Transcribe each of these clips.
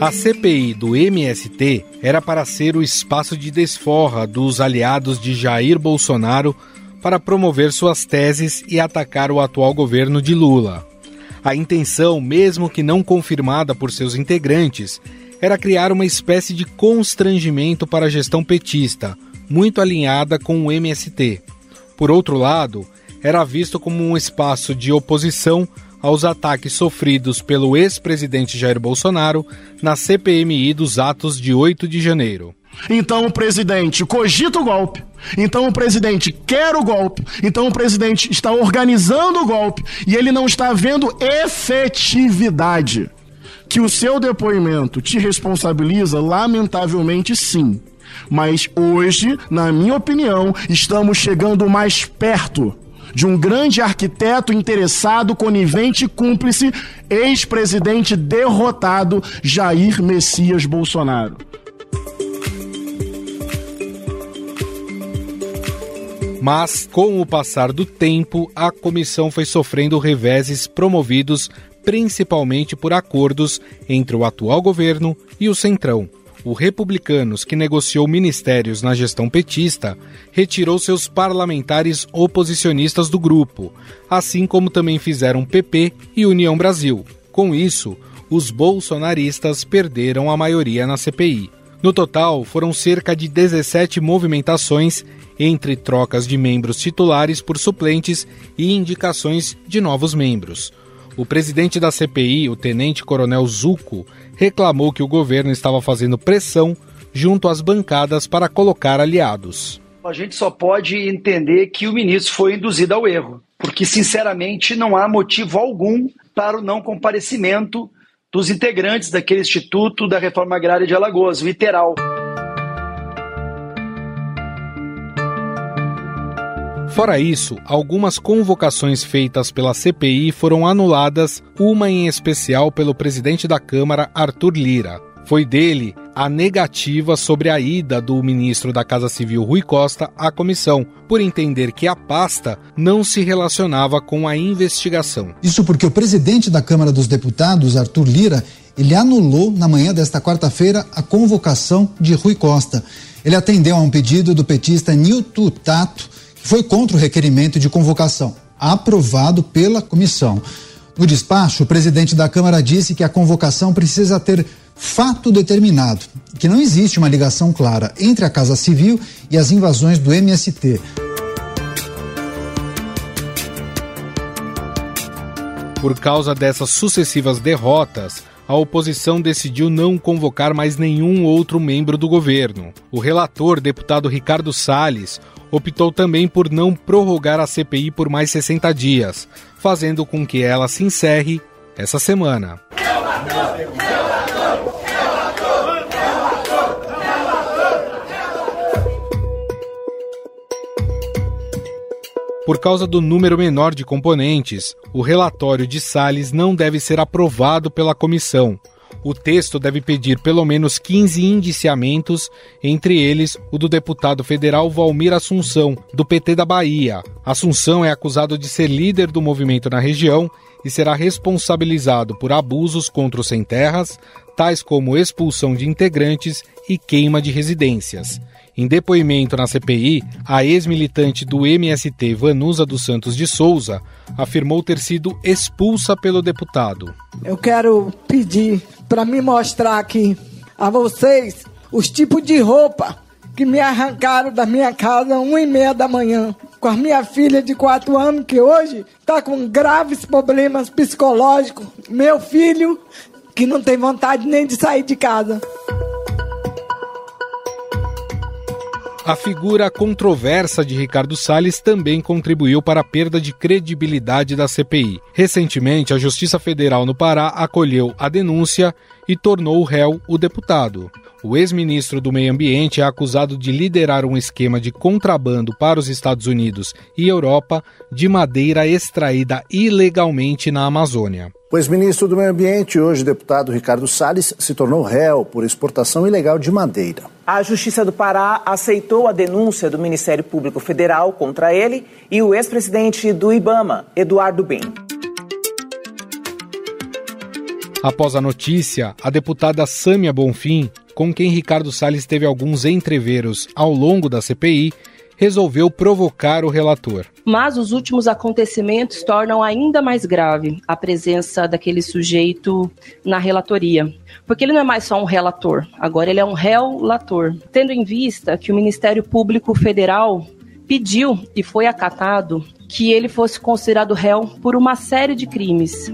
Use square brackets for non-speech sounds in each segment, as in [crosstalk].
A CPI do MST era para ser o espaço de desforra dos aliados de Jair Bolsonaro para promover suas teses e atacar o atual governo de Lula. A intenção, mesmo que não confirmada por seus integrantes, era criar uma espécie de constrangimento para a gestão petista, muito alinhada com o MST. Por outro lado, era visto como um espaço de oposição aos ataques sofridos pelo ex-presidente Jair Bolsonaro na CPMI dos atos de 8 de janeiro. Então o presidente cogita o golpe. Então o presidente quer o golpe. Então o presidente está organizando o golpe e ele não está vendo efetividade. Que o seu depoimento te responsabiliza, lamentavelmente sim. Mas hoje, na minha opinião, estamos chegando mais perto de um grande arquiteto interessado, conivente e cúmplice, ex-presidente derrotado Jair Messias Bolsonaro. Mas, com o passar do tempo, a comissão foi sofrendo reveses promovidos principalmente por acordos entre o atual governo e o Centrão o Republicanos, que negociou ministérios na gestão petista, retirou seus parlamentares oposicionistas do grupo, assim como também fizeram PP e União Brasil. Com isso, os bolsonaristas perderam a maioria na CPI. No total, foram cerca de 17 movimentações entre trocas de membros titulares por suplentes e indicações de novos membros. O presidente da CPI, o tenente-coronel Zuco, reclamou que o governo estava fazendo pressão junto às bancadas para colocar aliados. A gente só pode entender que o ministro foi induzido ao erro, porque, sinceramente, não há motivo algum para o não comparecimento dos integrantes daquele Instituto da Reforma Agrária de Alagoas, literal. Fora isso, algumas convocações feitas pela CPI foram anuladas, uma em especial pelo presidente da Câmara, Arthur Lira. Foi dele a negativa sobre a ida do ministro da Casa Civil Rui Costa à comissão, por entender que a pasta não se relacionava com a investigação. Isso porque o presidente da Câmara dos Deputados, Arthur Lira, ele anulou na manhã desta quarta-feira a convocação de Rui Costa. Ele atendeu a um pedido do petista Nilton Tato foi contra o requerimento de convocação, aprovado pela comissão. No despacho, o presidente da Câmara disse que a convocação precisa ter fato determinado, que não existe uma ligação clara entre a Casa Civil e as invasões do MST. Por causa dessas sucessivas derrotas, a oposição decidiu não convocar mais nenhum outro membro do governo. O relator, deputado Ricardo Salles, optou também por não prorrogar a CPI por mais 60 dias, fazendo com que ela se encerre essa semana. Por causa do número menor de componentes, o relatório de Salles não deve ser aprovado pela comissão, o texto deve pedir pelo menos 15 indiciamentos, entre eles o do deputado federal Valmir Assunção, do PT da Bahia. Assunção é acusado de ser líder do movimento na região e será responsabilizado por abusos contra os sem-terras, tais como expulsão de integrantes e queima de residências. Em depoimento na CPI, a ex-militante do MST, Vanusa dos Santos de Souza, afirmou ter sido expulsa pelo deputado. Eu quero pedir para me mostrar aqui a vocês os tipos de roupa que me arrancaram da minha casa uma e meia da manhã com a minha filha de quatro anos que hoje está com graves problemas psicológicos, meu filho que não tem vontade nem de sair de casa. A figura controversa de Ricardo Salles também contribuiu para a perda de credibilidade da CPI. Recentemente, a Justiça Federal no Pará acolheu a denúncia e tornou o réu o deputado. O ex-ministro do Meio Ambiente é acusado de liderar um esquema de contrabando para os Estados Unidos e Europa de madeira extraída ilegalmente na Amazônia. O ex-ministro do Meio Ambiente, hoje deputado Ricardo Salles, se tornou réu por exportação ilegal de madeira. A Justiça do Pará aceitou a denúncia do Ministério Público Federal contra ele e o ex-presidente do IBAMA, Eduardo Ben. Após a notícia, a deputada Sâmia Bonfim, com quem Ricardo Salles teve alguns entreveros ao longo da CPI, resolveu provocar o relator. Mas os últimos acontecimentos tornam ainda mais grave a presença daquele sujeito na relatoria. Porque ele não é mais só um relator, agora ele é um réu-lator. Tendo em vista que o Ministério Público Federal pediu e foi acatado que ele fosse considerado réu por uma série de crimes.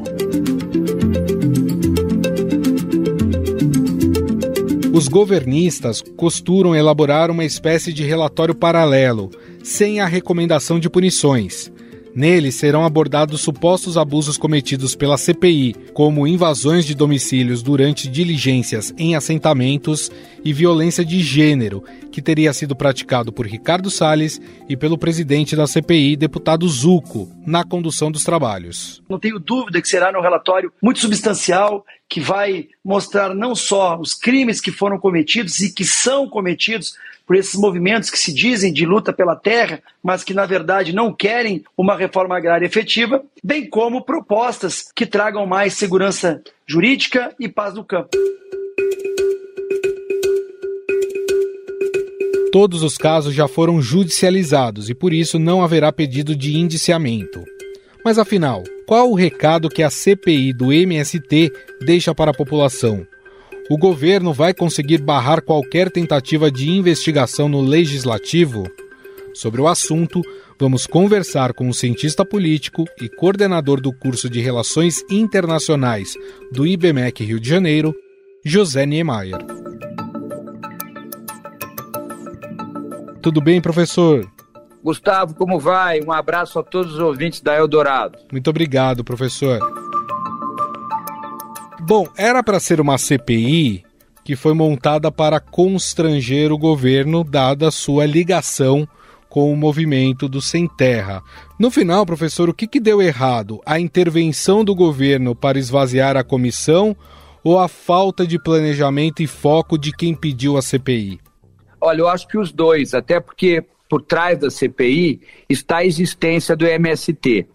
Os governistas costuram elaborar uma espécie de relatório paralelo, sem a recomendação de punições. Nele serão abordados supostos abusos cometidos pela CPI, como invasões de domicílios durante diligências em assentamentos e violência de gênero, que teria sido praticado por Ricardo Salles e pelo presidente da CPI, deputado Zuco, na condução dos trabalhos. Não tenho dúvida que será um relatório muito substancial que vai mostrar não só os crimes que foram cometidos e que são cometidos por esses movimentos que se dizem de luta pela terra, mas que na verdade não querem uma reforma agrária efetiva, bem como propostas que tragam mais segurança jurídica e paz no campo. Todos os casos já foram judicializados e por isso não haverá pedido de indiciamento. Mas afinal, qual o recado que a CPI do MST deixa para a população? O governo vai conseguir barrar qualquer tentativa de investigação no legislativo? Sobre o assunto, vamos conversar com o cientista político e coordenador do curso de Relações Internacionais do IBMEC Rio de Janeiro, José Niemeyer. Tudo bem, professor? Gustavo, como vai? Um abraço a todos os ouvintes da Eldorado. Muito obrigado, professor. Bom, era para ser uma CPI que foi montada para constranger o governo, dada a sua ligação com o movimento do Sem Terra. No final, professor, o que, que deu errado? A intervenção do governo para esvaziar a comissão ou a falta de planejamento e foco de quem pediu a CPI? Olha, eu acho que os dois, até porque por trás da CPI está a existência do MST.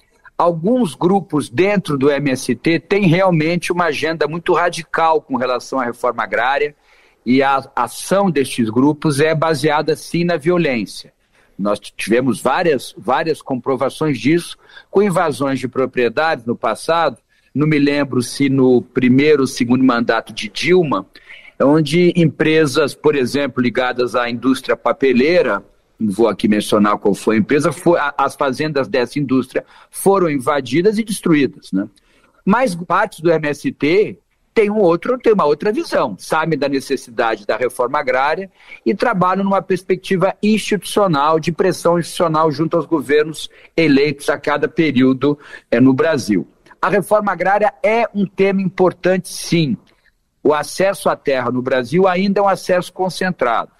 Alguns grupos dentro do MST têm realmente uma agenda muito radical com relação à reforma agrária e a ação destes grupos é baseada sim na violência. Nós tivemos várias, várias comprovações disso com invasões de propriedades no passado. Não me lembro se no primeiro ou segundo mandato de Dilma, onde empresas, por exemplo, ligadas à indústria papeleira, vou aqui mencionar qual foi a empresa, foi, as fazendas dessa indústria foram invadidas e destruídas. Né? Mas partes do MST têm um outro, tem uma outra visão, sabem da necessidade da reforma agrária e trabalham numa perspectiva institucional, de pressão institucional junto aos governos eleitos a cada período é, no Brasil. A reforma agrária é um tema importante, sim. O acesso à terra no Brasil ainda é um acesso concentrado.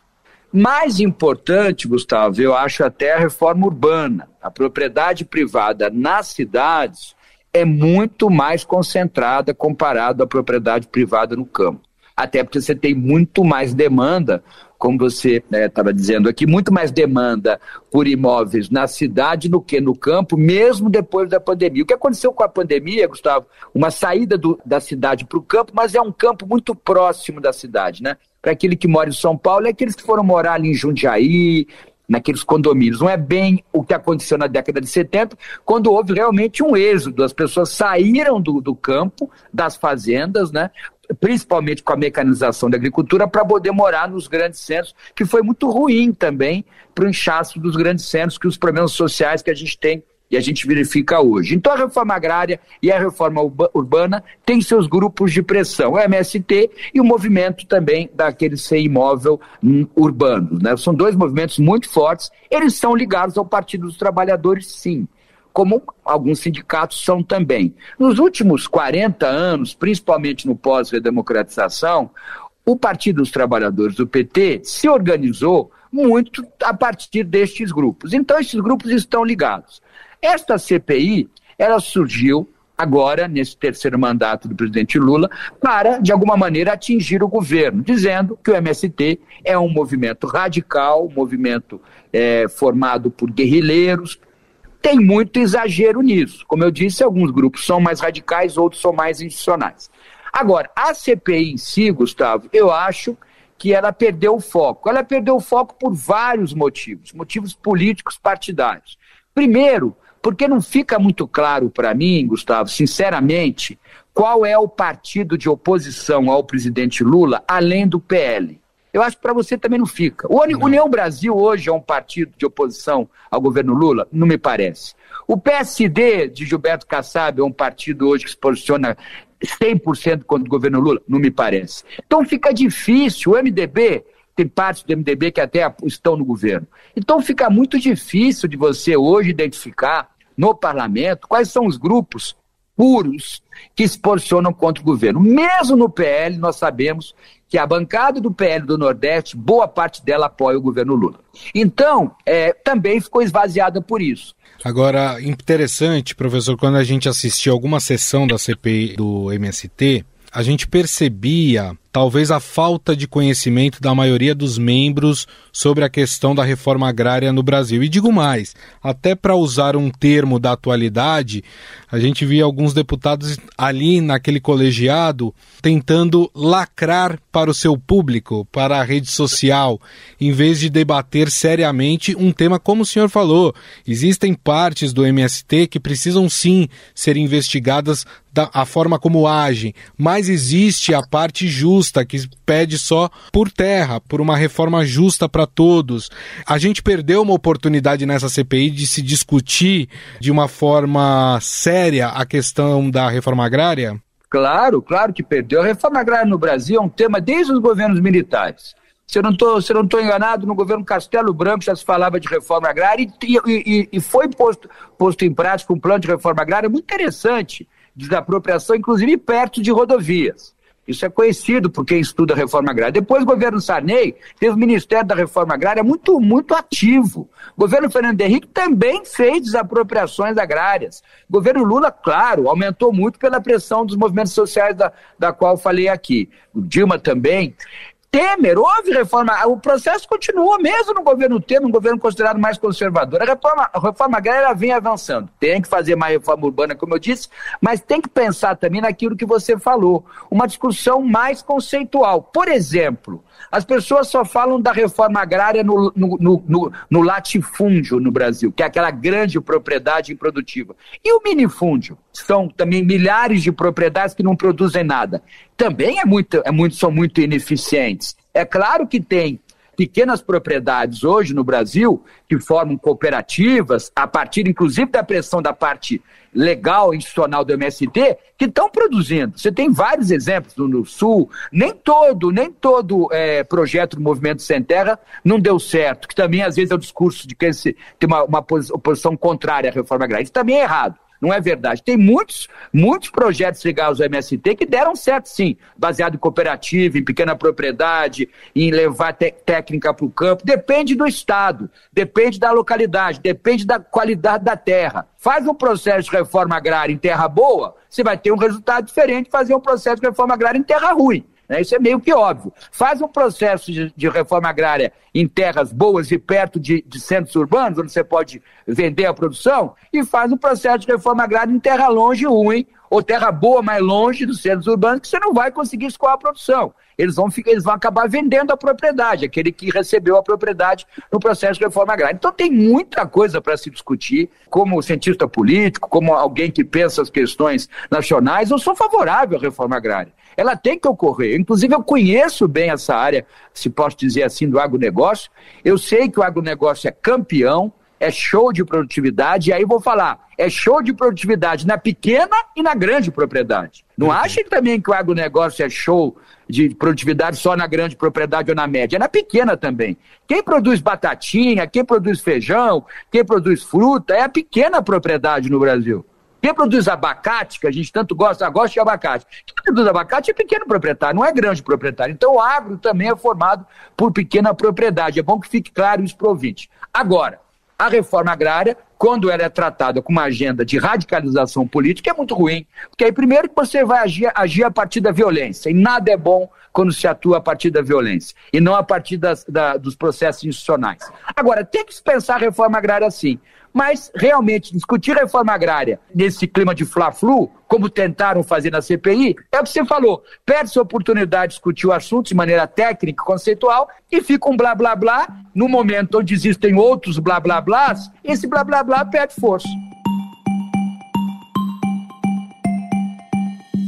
Mais importante, Gustavo, eu acho até a reforma urbana. A propriedade privada nas cidades é muito mais concentrada comparado à propriedade privada no campo. Até porque você tem muito mais demanda, como você estava né, dizendo aqui, muito mais demanda por imóveis na cidade do que no campo, mesmo depois da pandemia. O que aconteceu com a pandemia, Gustavo? Uma saída do, da cidade para o campo, mas é um campo muito próximo da cidade, né? para aquele que mora em São Paulo é aqueles que foram morar ali em Jundiaí, naqueles condomínios. Não é bem o que aconteceu na década de 70, quando houve realmente um êxodo. As pessoas saíram do, do campo, das fazendas, né? Principalmente com a mecanização da agricultura, para poder morar nos grandes centros, que foi muito ruim também para o inchaço dos grandes centros, que os problemas sociais que a gente tem e a gente verifica hoje. Então a reforma agrária e a reforma urbana têm seus grupos de pressão, o MST e o movimento também daquele sem imóvel hum, urbano. Né? São dois movimentos muito fortes, eles são ligados ao Partido dos Trabalhadores, sim como alguns sindicatos são também. Nos últimos 40 anos, principalmente no pós-redemocratização, o Partido dos Trabalhadores, o PT, se organizou muito a partir destes grupos. Então, esses grupos estão ligados. Esta CPI, ela surgiu agora, nesse terceiro mandato do presidente Lula, para, de alguma maneira, atingir o governo, dizendo que o MST é um movimento radical, um movimento é, formado por guerrilheiros. Tem muito exagero nisso. Como eu disse, alguns grupos são mais radicais, outros são mais institucionais. Agora, a CPI em si, Gustavo, eu acho que ela perdeu o foco. Ela perdeu o foco por vários motivos, motivos políticos partidários. Primeiro, porque não fica muito claro para mim, Gustavo, sinceramente, qual é o partido de oposição ao presidente Lula, além do PL. Eu acho que para você também não fica. O União Brasil hoje é um partido de oposição ao governo Lula? Não me parece. O PSD de Gilberto Kassab é um partido hoje que se posiciona 100% contra o governo Lula? Não me parece. Então fica difícil. O MDB, tem partes do MDB que até estão no governo. Então fica muito difícil de você hoje identificar no parlamento quais são os grupos puros que se posicionam contra o governo. Mesmo no PL, nós sabemos que a bancada do PL do Nordeste, boa parte dela apoia o governo Lula. Então, é, também ficou esvaziada por isso. Agora, interessante, professor, quando a gente assistiu alguma sessão da CPI do MST, a gente percebia talvez a falta de conhecimento da maioria dos membros sobre a questão da reforma agrária no Brasil. E digo mais, até para usar um termo da atualidade, a gente via alguns deputados ali naquele colegiado tentando lacrar para o seu público, para a rede social, em vez de debater seriamente um tema como o senhor falou. Existem partes do MST que precisam sim ser investigadas da a forma como agem, mas existe a parte justa que pede só por terra, por uma reforma justa para todos. A gente perdeu uma oportunidade nessa CPI de se discutir de uma forma séria a questão da reforma agrária? Claro, claro que perdeu. A reforma agrária no Brasil é um tema desde os governos militares. Se eu não estou enganado, no governo Castelo Branco já se falava de reforma agrária e, e, e foi posto, posto em prática um plano de reforma agrária muito interessante desapropriação, inclusive perto de rodovias. Isso é conhecido por quem estuda a reforma agrária. Depois, o governo Sarney teve o Ministério da Reforma Agrária muito, muito ativo. O governo Fernando Henrique também fez desapropriações agrárias. O governo Lula, claro, aumentou muito pela pressão dos movimentos sociais da, da qual falei aqui. O Dilma também. Temer, houve reforma, o processo continua mesmo no governo Temer, um governo considerado mais conservador. A reforma, a reforma agrária vem avançando. Tem que fazer mais reforma urbana, como eu disse, mas tem que pensar também naquilo que você falou, uma discussão mais conceitual. Por exemplo, as pessoas só falam da reforma agrária no, no, no, no, latifúndio no Brasil, que é aquela grande propriedade improdutiva. E o minifúndio? São também milhares de propriedades que não produzem nada. Também é muito, é muito, são muito ineficientes. É claro que tem pequenas propriedades hoje no Brasil que formam cooperativas, a partir inclusive da pressão da parte legal institucional do MST, que estão produzindo. Você tem vários exemplos no, Sul, nem todo, nem todo é, projeto do Movimento Sem Terra não deu certo, que também às vezes é o discurso de que tem uma, uma oposição contrária à reforma agrária. Isso também é errado. Não é verdade. Tem muitos, muitos projetos ligados ao MST que deram certo, sim, baseado em cooperativa, em pequena propriedade, em levar técnica para o campo. Depende do Estado, depende da localidade, depende da qualidade da terra. Faz um processo de reforma agrária em terra boa, você vai ter um resultado diferente de fazer um processo de reforma agrária em terra ruim. Né? Isso é meio que óbvio. Faz um processo de, de reforma agrária em terras boas e perto de, de, centros urbanos, onde você pode vender a produção, e faz um processo de reforma agrária em terra longe ruim, ou terra boa, mais longe dos centros urbanos, que você não vai conseguir escoar a produção. Eles vão, eles vão acabar vendendo a propriedade, aquele que recebeu a propriedade no processo de reforma agrária. Então tem muita coisa para se discutir. Como cientista político, como alguém que pensa as questões nacionais, eu sou favorável à reforma agrária ela tem que ocorrer. Inclusive, eu conheço bem essa área, se posso dizer assim, do agronegócio. Eu sei que o agronegócio é campeão, é show de produtividade, e aí vou falar, é show de produtividade na pequena e na grande propriedade. Não uhum. achem também que o agronegócio é show de produtividade só na grande propriedade ou na média, é na pequena também. Quem produz batatinha, quem produz feijão, quem produz fruta, é a pequena propriedade no Brasil. Quem produz abacate, que a gente tanto gosta, gosta de abacate. Quem produz abacate é pequeno proprietário, não é grande proprietário. Então o agro também é formado por pequena propriedade. É bom que fique claro isso para ouvinte. Agora, A reforma agrária, quando ela é tratada com uma agenda de radicalização política, é muito ruim. Porque aí, primeiro, que você vai agir, agir a partir da violência, e nada é bom quando se atua a partir da violência, e não a partir das, da, dos processos institucionais. Agora, tem que se pensar a reforma agrária assim. Mas, realmente, discutir reforma agrária nesse clima de fla-flu, como tentaram fazer na CPI, é o que você falou. Perde-se a oportunidade de discutir o assunto de maneira técnica, conceitual, e fica um blá blá blá. No momento onde existem outros blá blá blás, esse blá blá blá perde força.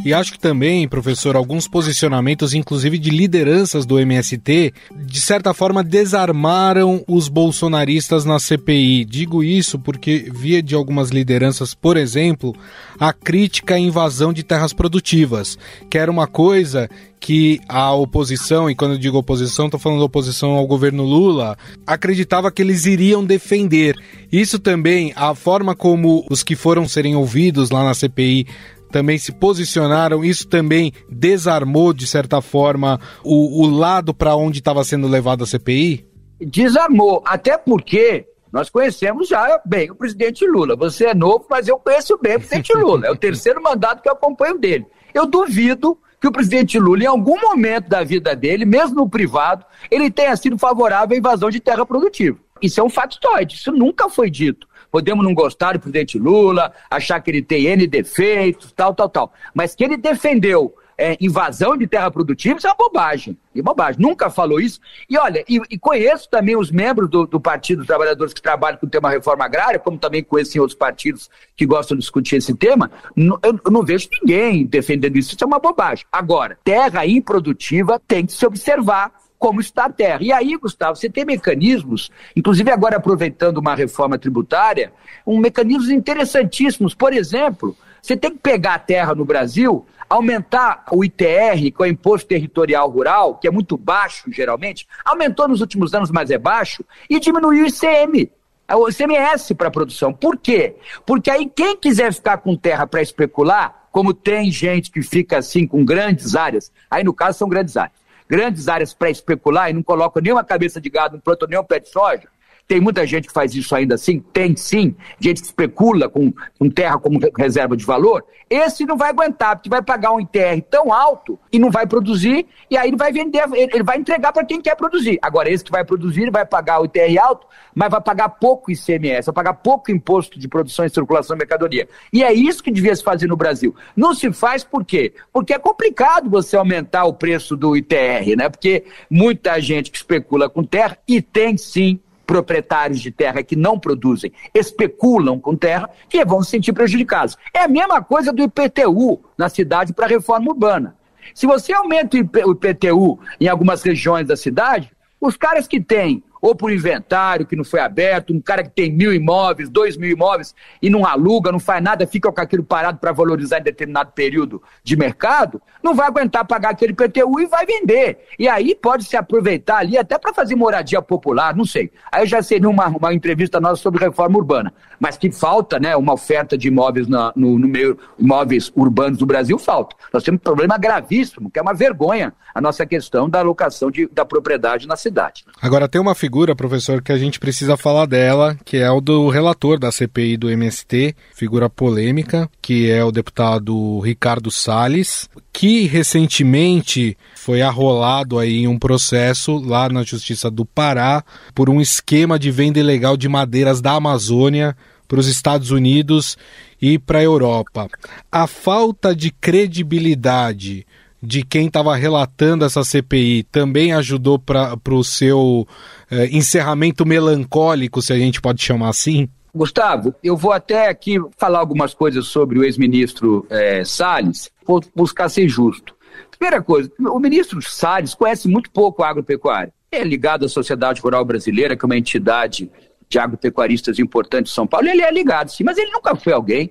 E acho que também, professor, alguns posicionamentos, inclusive de lideranças do MST, de certa forma desarmaram os bolsonaristas na CPI. Digo isso porque via de algumas lideranças, por exemplo, a crítica à invasão de terras produtivas, que era uma coisa que a oposição, e quando eu digo oposição, estou falando oposição ao governo Lula, acreditava que eles iriam defender. Isso também, a forma como os que foram serem ouvidos lá na CPI também se posicionaram, isso também desarmou, de certa forma, o, o lado para onde estava sendo levado a CPI? Desarmou, até porque nós conhecemos já bem o presidente Lula. Você é novo, mas eu conheço bem o presidente [laughs] Lula. É o terceiro mandato que eu acompanho dele. Eu duvido que o presidente Lula, em algum momento da vida dele, mesmo no privado, ele tenha sido favorável à invasão de terra produtiva. Isso é um factoide, isso nunca foi dito. Podemos não gostar do presidente Lula, achar que ele tem N defeitos, tal, tal, tal. Mas que ele defendeu é, invasão de terra produtiva, isso é uma bobagem. E bobagem. Nunca falou isso. E olha, e, e conheço também os membros do, do, Partido dos Trabalhadores que trabalham com o tema reforma agrária, como também conheço outros partidos que gostam de discutir esse tema. eu, eu não vejo ninguém defendendo isso. Isso é uma bobagem. Agora, terra improdutiva tem que se observar como está a terra. E aí, Gustavo, você tem mecanismos, inclusive agora aproveitando uma reforma tributária, um mecanismos interessantíssimos. Por exemplo, você tem que pegar a terra no Brasil, aumentar o ITR, que é o Imposto Territorial Rural, que é muito baixo geralmente, aumentou nos últimos anos, mas é baixo, e diminuir o ICM, o ICMS para produção. Por quê? Porque aí quem quiser ficar com terra para especular, como tem gente que fica assim com grandes áreas, aí no caso são grandes áreas grandes áreas para especular e não colocam nenhuma cabeça de gado, não plantam nenhum pé de soja, tem muita gente que faz isso ainda assim? Tem sim. Gente que especula com, com terra como reserva de valor. Esse não vai aguentar, porque vai pagar um ITR tão alto e não vai produzir, e aí ele vai vender, ele vai entregar para quem quer produzir. Agora, esse que vai produzir, vai pagar o ITR alto, mas vai pagar pouco ICMS, vai pagar pouco imposto de produção e circulação de mercadoria. E é isso que devia se fazer no Brasil. Não se faz por quê? Porque é complicado você aumentar o preço do ITR, né? Porque muita gente que especula com terra e tem sim proprietários de terra que não produzem especulam com terra, que vão se sentir prejudicados. É a mesma coisa do IPTU na cidade para a reforma urbana. Se você aumenta o IPTU em algumas regiões da cidade, os caras que têm ou por inventário que não foi aberto, um cara que tem mil imóveis, dois mil imóveis e não aluga, não faz nada, fica com aquilo parado para valorizar em determinado período de mercado, não vai aguentar pagar aquele PTU e vai vender. E aí pode se aproveitar ali até para fazer moradia popular, não sei. Aí já seria uma, uma entrevista nossa sobre reforma urbana. Mas que falta, né, uma oferta de imóveis na, no, no meio, imóveis urbanos do Brasil, falta. Nós temos um problema gravíssimo, que é uma vergonha a nossa questão da alocação de, da propriedade na cidade. Agora tem uma figura figura, professor, que a gente precisa falar dela, que é o do relator da CPI do MST, figura polêmica, que é o deputado Ricardo Salles, que recentemente foi arrolado aí em um processo lá na Justiça do Pará por um esquema de venda ilegal de madeiras da Amazônia para os Estados Unidos e para a Europa. A falta de credibilidade de quem estava relatando essa CPI também ajudou para o seu eh, encerramento melancólico, se a gente pode chamar assim? Gustavo, eu vou até aqui falar algumas coisas sobre o ex-ministro eh, Salles, vou buscar ser justo. Primeira coisa, o ministro Salles conhece muito pouco a agropecuária. É ligado à Sociedade Rural Brasileira, que é uma entidade de agropecuaristas importante de São Paulo. Ele é ligado, sim, mas ele nunca foi alguém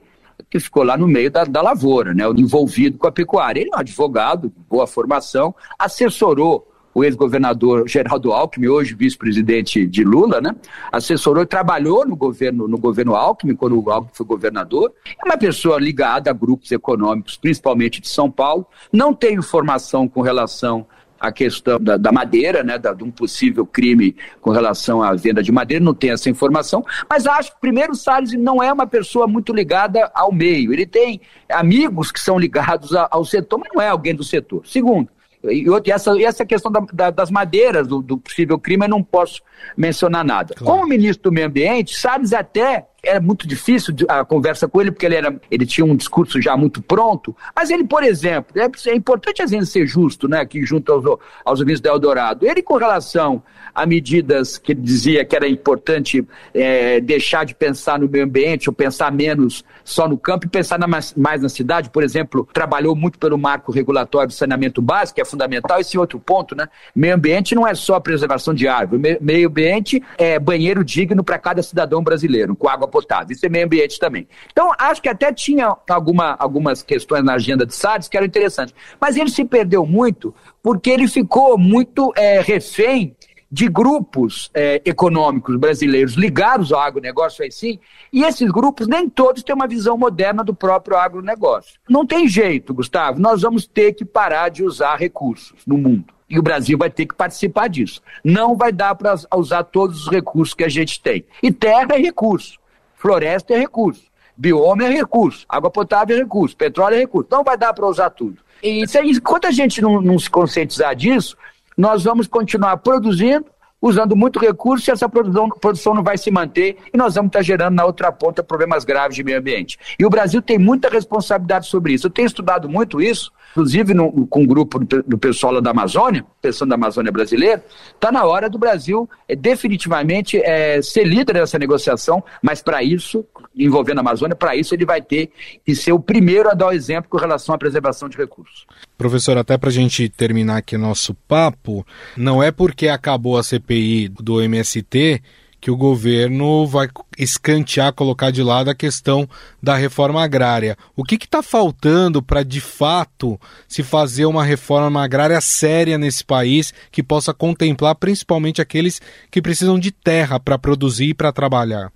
que ficou lá no meio da, da lavoura, né, envolvido com a pecuária. Ele é um advogado, boa formação, assessorou o ex-governador Geraldo Alckmin, hoje vice-presidente de Lula, né? Assessorou trabalhou no governo, no governo Alckmin, quando o Alckmin foi governador. É uma pessoa ligada a grupos econômicos, principalmente de São Paulo. Não tem informação com relação a questão da, da madeira, né, da, de um possível crime com relação à venda de madeira, não tem essa informação, mas acho que, primeiro, o Salles não é uma pessoa muito ligada ao meio, ele tem amigos que são ligados ao setor, mas não é alguém do setor. Segundo, e, essa, e essa questão da, da, das madeiras, do, do, possível crime, eu não posso mencionar nada. Claro. Como ministro do Meio Ambiente, Salles até era muito difícil a conversa com ele, porque ele, era, ele tinha um discurso já muito pronto. Mas ele, por exemplo, é, é importante a gente ser justo, né, aqui junto aos, aos ouvintes da Eldorado. Ele, com relação a medidas que ele dizia que era importante é, deixar de pensar no meio ambiente, ou pensar menos só no campo e pensar na, mais, na cidade, por exemplo, trabalhou muito pelo marco regulatório do saneamento básico, que é fundamental. Esse outro ponto, né? Meio ambiente não é só preservação de árvore, meio ambiente é banheiro digno para cada cidadão brasileiro, com água potável. Isso é meio ambiente também. Então, acho que até tinha alguma, algumas questões na agenda de Salles que eram interessantes. Mas ele se perdeu muito porque ele ficou muito é, refém de grupos é, econômicos brasileiros ligados ao agronegócio, aí sim, e esses grupos nem todos têm uma visão moderna do próprio agronegócio. Não tem jeito, Gustavo, nós vamos ter que parar de usar recursos no mundo. E o Brasil vai ter que participar disso. Não vai dar para usar todos os recursos que a gente tem. E terra é recurso. Floresta é recurso, bioma é recurso, água potável é recurso, petróleo é recurso. Não vai dar para usar tudo. E enquanto a gente não, não se conscientizar disso, nós vamos continuar produzindo, usando muito recurso e essa produção, produção não vai se manter e nós vamos estar gerando na outra ponta problemas graves de meio ambiente. E o Brasil tem muita responsabilidade sobre isso. Eu tenho estudado muito isso inclusive no, com um grupo do, do pessoal da Amazônia, pessoal da Amazônia brasileira, está na hora do Brasil é, definitivamente é, ser líder dessa negociação, mas para isso, envolvendo a Amazônia, para isso ele vai ter que ser o primeiro a dar o exemplo com relação à preservação de recursos. Professor, até para a gente terminar aqui nosso papo, não é porque acabou a CPI do MST que o governo vai escantear, colocar de lado a questão da reforma agrária. O que está faltando para, de fato, se fazer uma reforma agrária séria nesse país que possa contemplar principalmente aqueles que precisam de terra para produzir e para trabalhar?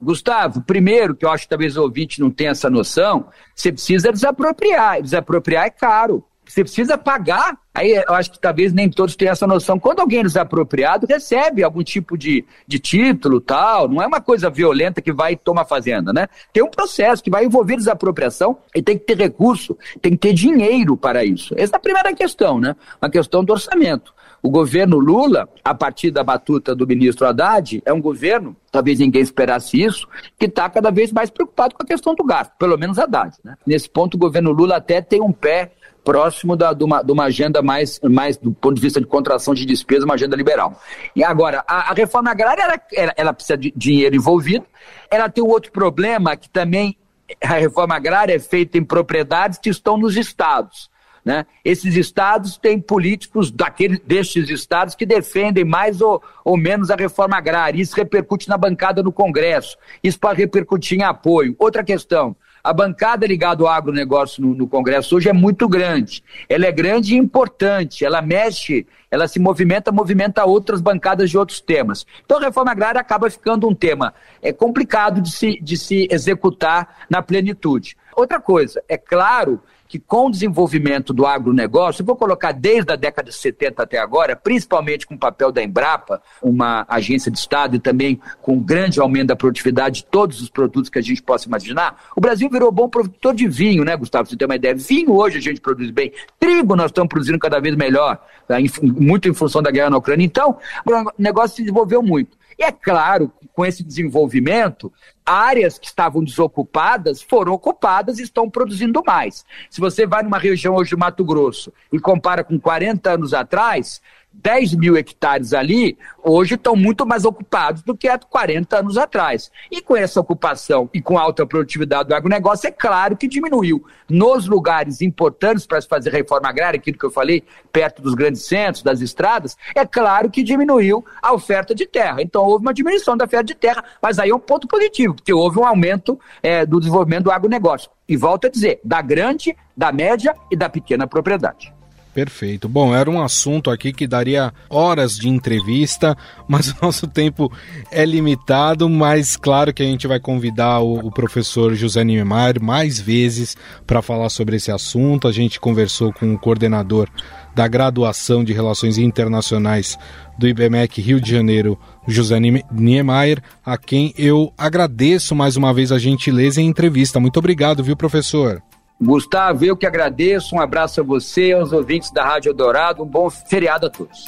Gustavo, primeiro, que eu acho que talvez o ouvinte não tenha essa noção, você precisa desapropriar. Desapropriar é caro. Você precisa pagar. Aí eu acho que talvez nem todos tenham essa noção. Quando alguém é desapropriado, recebe algum tipo de, de título, tal. Não é uma coisa violenta que vai tomar fazenda, né? Tem um processo que vai envolver desapropriação e tem que ter recurso, tem que ter dinheiro para isso. Essa é a primeira questão, né? Uma questão do orçamento. O governo Lula, a partir da batuta do ministro Haddad, é um governo, talvez ninguém esperasse isso, que está cada vez mais preocupado com a questão do gasto, pelo menos Haddad. Né? Nesse ponto, o governo Lula até tem um pé próximo da, de, uma, de uma agenda mais, mais, do ponto de vista de contração de despesa, uma agenda liberal. E agora, a, a reforma agrária, ela, ela, ela, precisa de dinheiro envolvido, ela tem um outro problema que também a reforma agrária é feita em propriedades que estão nos estados. Né? Esses estados têm políticos daquele, destes estados que defendem mais ou, ou menos a reforma agrária. Isso repercute na bancada no Congresso. Isso pode repercutir em apoio. Outra questão: a bancada ligada ao agronegócio no, no Congresso hoje é muito grande. Ela é grande e importante. Ela mexe, ela se movimenta, movimenta outras bancadas de outros temas. Então a reforma agrária acaba ficando um tema é complicado de se, de se executar na plenitude. Outra coisa, é claro que com o desenvolvimento do agronegócio, vou colocar desde a década de 70 até agora, principalmente com o papel da Embrapa, uma agência de Estado, e também com um grande aumento da produtividade de todos os produtos que a gente possa imaginar, o Brasil virou bom produtor de vinho, né, Gustavo? Você tem uma ideia. Vinho hoje a gente produz bem. Trigo nós estamos produzindo cada vez melhor, tá? muito em função da guerra na Ucrânia. Então, o negócio se desenvolveu muito. E é claro, com esse desenvolvimento, áreas que estavam desocupadas foram ocupadas e estão produzindo mais. Se você vai numa região hoje do Mato Grosso e compara com 40 anos atrás, 10 mil hectares ali, hoje estão muito mais ocupados do que há 40 anos atrás. E com essa ocupação e com a alta produtividade do agronegócio, é claro que diminuiu. Nos lugares importantes para se fazer reforma agrária, aquilo que eu falei, perto dos grandes centros, das estradas, é claro que diminuiu a oferta de terra. Então houve uma diminuição da oferta de terra, mas aí é um ponto positivo, porque houve um aumento é, do desenvolvimento do agronegócio. E volto a dizer, da grande, da média e da pequena propriedade. Perfeito. Bom, era um assunto aqui que daria horas de entrevista, [laughs] mas o nosso tempo é limitado. Mas claro que a gente vai convidar o, o professor José Niemeyer mais vezes para falar sobre esse assunto. A gente conversou com o coordenador da graduação de Relações Internacionais do IBMEC Rio de Janeiro, José Niemeyer, a quem eu agradeço mais uma vez a gentileza e a entrevista. Muito obrigado, viu, professor? Gustavo, eu que agradeço. Um abraço a você, aos ouvintes da Rádio Dourado. Um bom feriado a todos.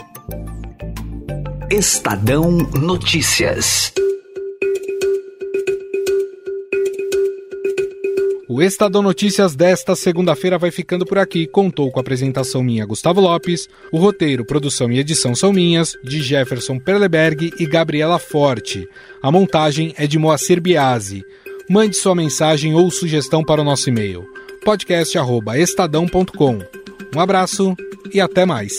Estadão Notícias. O Estadão Notícias desta segunda-feira vai ficando por aqui. Contou com a apresentação minha, Gustavo Lopes. O roteiro, produção e edição são minhas, de Jefferson Perleberg e Gabriela Forte. A montagem é de Moacir Biasi. Mande sua mensagem ou sugestão para o nosso e-mail podcast@estadão.com. Um abraço e até mais.